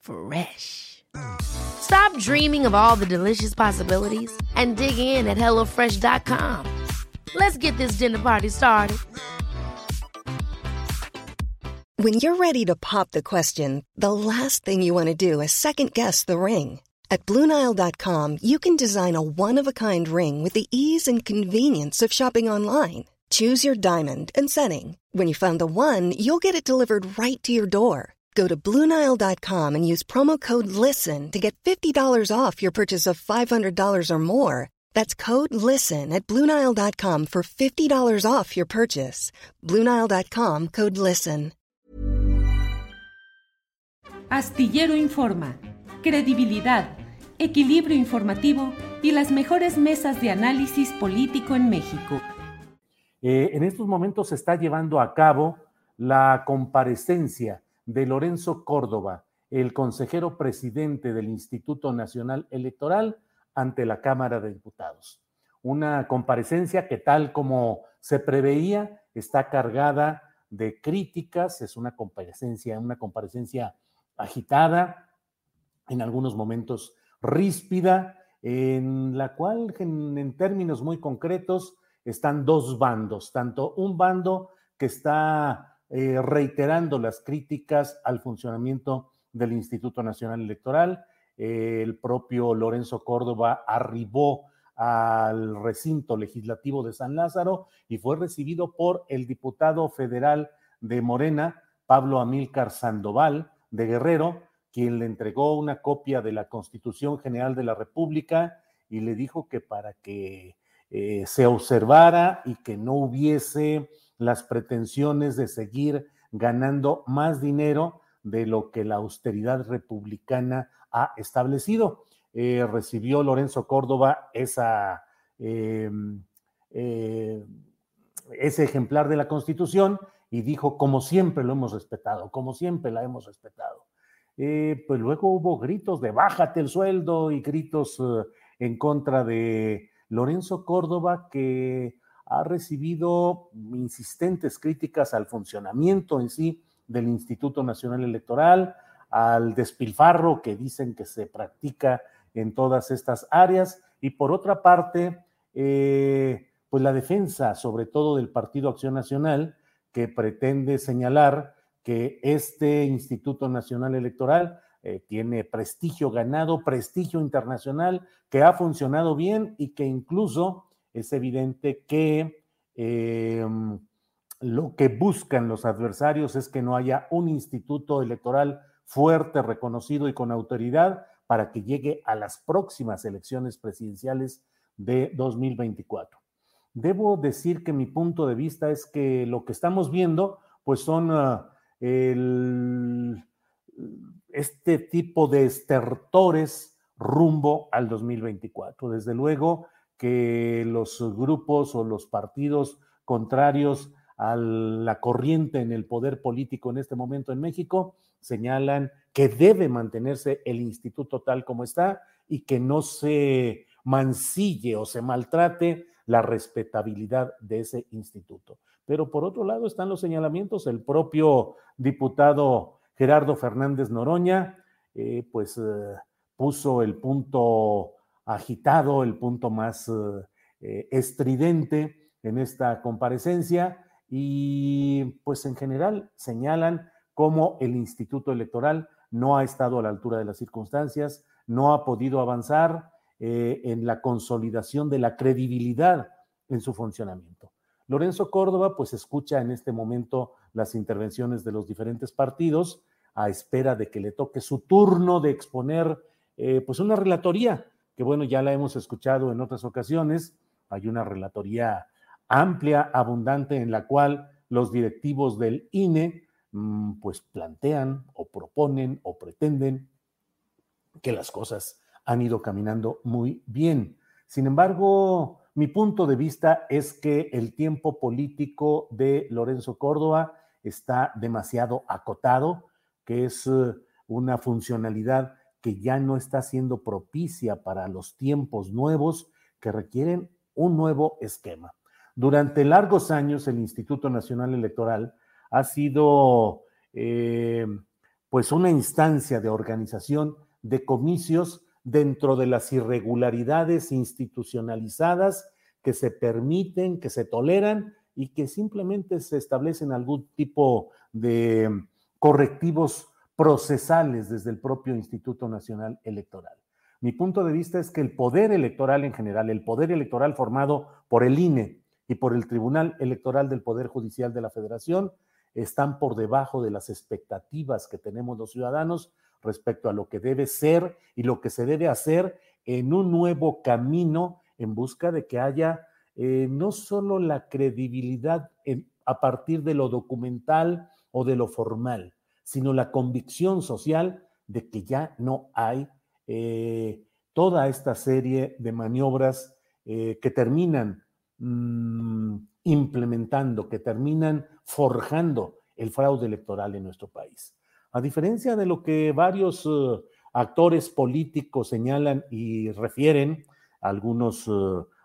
Fresh. Stop dreaming of all the delicious possibilities and dig in at HelloFresh.com. Let's get this dinner party started. When you're ready to pop the question, the last thing you want to do is second guess the ring. At Bluenile.com, you can design a one of a kind ring with the ease and convenience of shopping online. Choose your diamond and setting. When you find the one, you'll get it delivered right to your door. Go to Bluenile.com and use promo code LISTEN to get $50 off your purchase of $500 or more. That's code LISTEN at Bluenile.com for $50 off your purchase. Bluenile.com code LISTEN. Astillero Informa, credibilidad, equilibrio informativo y las mejores mesas de análisis político en México. Eh, en estos momentos se está llevando a cabo la comparecencia de Lorenzo Córdoba, el consejero presidente del Instituto Nacional Electoral, ante la Cámara de Diputados. Una comparecencia que tal como se preveía está cargada de críticas, es una comparecencia, una comparecencia agitada, en algunos momentos ríspida, en la cual en, en términos muy concretos están dos bandos, tanto un bando que está eh, reiterando las críticas al funcionamiento del Instituto Nacional Electoral. Eh, el propio Lorenzo Córdoba arribó al recinto legislativo de San Lázaro y fue recibido por el diputado federal de Morena, Pablo Amílcar Sandoval de Guerrero, quien le entregó una copia de la Constitución General de la República y le dijo que para que eh, se observara y que no hubiese las pretensiones de seguir ganando más dinero de lo que la austeridad republicana ha establecido. Eh, recibió Lorenzo Córdoba esa, em, eh, ese ejemplar de la Constitución y dijo, como siempre lo hemos respetado, como siempre la hemos respetado. Eh, pues luego hubo gritos de bájate el sueldo y gritos en contra de Lorenzo Córdoba que ha recibido insistentes críticas al funcionamiento en sí del Instituto Nacional Electoral, al despilfarro que dicen que se practica en todas estas áreas y por otra parte, eh, pues la defensa sobre todo del Partido Acción Nacional que pretende señalar que este Instituto Nacional Electoral eh, tiene prestigio ganado, prestigio internacional, que ha funcionado bien y que incluso es evidente que em, lo que buscan los adversarios es que no haya un instituto electoral fuerte, reconocido y con autoridad para que llegue a las próximas elecciones presidenciales de 2024. Debo decir que mi punto de vista es que lo que estamos viendo, pues son ah, este tipo de estertores rumbo al 2024. Desde luego, que los grupos o los partidos contrarios a la corriente en el poder político en este momento en México señalan que debe mantenerse el instituto tal como está y que no se mancille o se maltrate la respetabilidad de ese instituto. Pero por otro lado están los señalamientos, el propio diputado Gerardo Fernández Noroña, eh, pues eh, puso el punto agitado, el punto más eh, estridente en esta comparecencia y pues en general señalan cómo el Instituto Electoral no ha estado a la altura de las circunstancias, no ha podido avanzar eh, en la consolidación de la credibilidad en su funcionamiento. Lorenzo Córdoba pues escucha en este momento las intervenciones de los diferentes partidos a espera de que le toque su turno de exponer eh, pues una relatoría que bueno, ya la hemos escuchado en otras ocasiones. Hay una relatoría amplia, abundante, en la cual los directivos del INE mm, pues plantean o proponen o pretenden que las cosas han ido caminando muy bien. Sin embargo, mi punto de vista es que el tiempo político de Lorenzo Córdoba está demasiado acotado, que es eh, una funcionalidad que ya no está siendo propicia para los tiempos nuevos que requieren un nuevo esquema. Durante largos años el Instituto Nacional Electoral ha sido eh, pues una instancia de organización de comicios dentro de las irregularidades institucionalizadas que se permiten, que se toleran y que simplemente se establecen algún tipo de correctivos procesales desde el propio Instituto Nacional Electoral. Mi punto de vista es que el poder electoral en general, el poder electoral formado por el INE y por el Tribunal Electoral del Poder Judicial de la Federación, están por debajo de las expectativas que tenemos los ciudadanos respecto a lo que debe ser y lo que se debe hacer en un nuevo camino en busca de que haya eh, no solo la credibilidad a partir de lo documental o de lo formal, sino la convicción social de que ya no hay eh, toda esta serie de maniobras eh, que terminan mm, implementando, que terminan forjando el fraude electoral en nuestro país. A diferencia de lo que varios eh, actores políticos señalan y refieren, algunos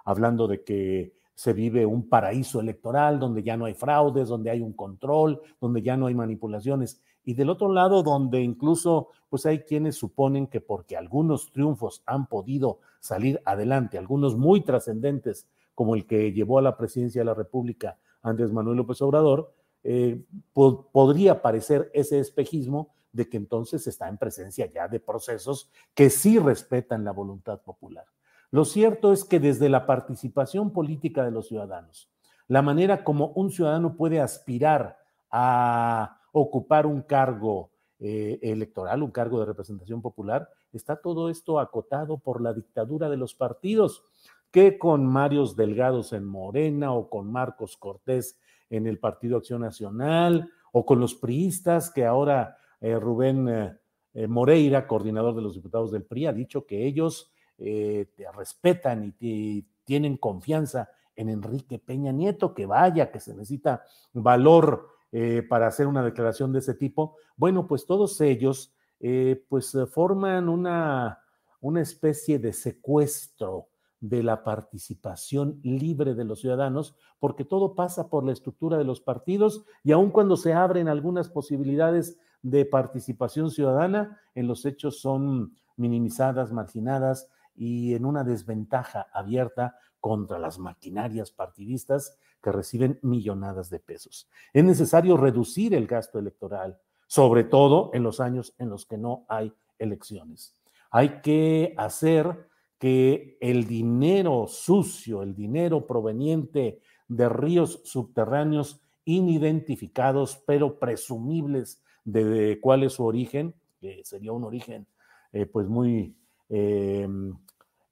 hablando de que se vive un paraíso electoral donde ya no hay fraudes, donde hay un control, donde ya no hay manipulaciones y del otro lado donde incluso pues hay quienes suponen que porque algunos triunfos han podido salir adelante, algunos muy trascendentes como el que llevó a la presidencia de la República Andrés Manuel López Obrador, eh, podría parecer ese espejismo de que entonces está en presencia ya de procesos que sí respetan la voluntad popular. Lo cierto es que desde la participación política de los ciudadanos, la manera como un ciudadano puede aspirar a ocupar un cargo eh, electoral, un cargo de representación popular, está todo esto acotado por la dictadura de los partidos, que con Marios Delgados en Morena o con Marcos Cortés en el Partido Acción Nacional o con los priistas que ahora eh, Rubén eh, Moreira, coordinador de los diputados del PRI, ha dicho que ellos te respetan y tienen confianza en Enrique Peña Nieto, que vaya, que se necesita valor eh, para hacer una declaración de ese tipo, bueno, pues todos ellos eh, pues eh, forman una, una especie de secuestro de la participación libre de los ciudadanos, porque todo pasa por la estructura de los partidos y aun cuando se abren algunas posibilidades de participación ciudadana, en los hechos son minimizadas, marginadas y en una desventaja abierta contra las maquinarias partidistas que reciben millonadas de pesos. Es necesario reducir el gasto electoral, sobre todo en los años en los que no hay elecciones. Hay que hacer que el dinero sucio, el dinero proveniente de ríos subterráneos inidentificados, pero presumibles de, cuál es su origen, que sería un origen eh, pues muy em,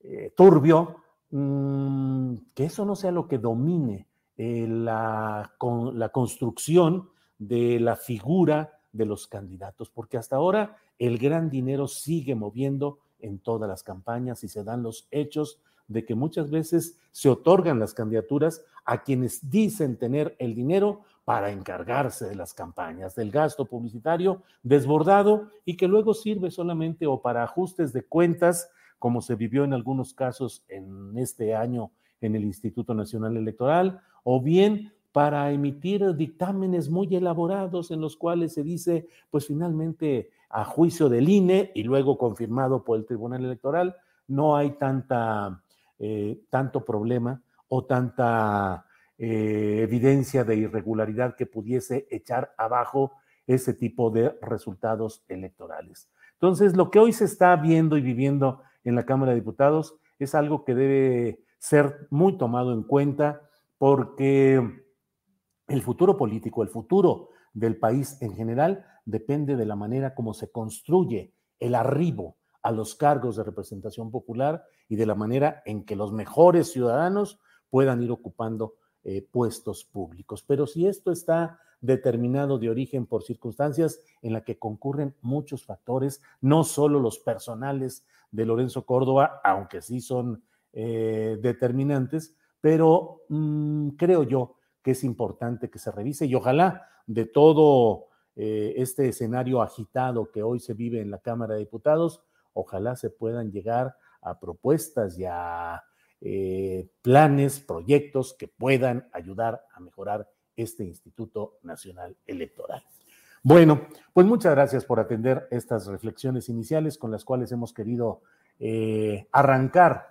eh, turbio, mm, que eso no sea lo que domine eh, la, con, la construcción de la figura de los candidatos, porque hasta ahora el gran dinero sigue moviendo en todas las campañas y se dan los hechos de que muchas veces se otorgan las candidaturas a quienes dicen tener el dinero para encargarse de las campañas, del gasto publicitario desbordado y que luego sirve solamente o para ajustes de cuentas, como se vivió en algunos casos en este año en el Instituto Nacional Electoral, o bien para emitir dictámenes muy elaborados en los cuales se dice, pues finalmente a juicio del INE y luego confirmado por el Tribunal Electoral, no hay tanta, eh, tanto problema o tanta eh, evidencia de irregularidad que pudiese echar abajo ese tipo de resultados electorales. Entonces, lo que hoy se está viendo y viviendo en la Cámara de Diputados es algo que debe ser muy tomado en cuenta porque el futuro político, el futuro del país en general depende de la manera como se construye el arribo a los cargos de representación popular y de la manera en que los mejores ciudadanos puedan ir ocupando eh, puestos públicos. Pero si esto está determinado de origen por circunstancias en la que concurren muchos factores, no solo los personales de Lorenzo Córdoba, aunque sí son eh, determinantes, pero mm, creo yo que es importante que se revise y ojalá de todo eh, este escenario agitado que hoy se vive en la Cámara de Diputados, ojalá se puedan llegar a propuestas y a eh, planes, proyectos que puedan ayudar a mejorar este Instituto Nacional Electoral. Bueno, pues muchas gracias por atender estas reflexiones iniciales con las cuales hemos querido eh, arrancar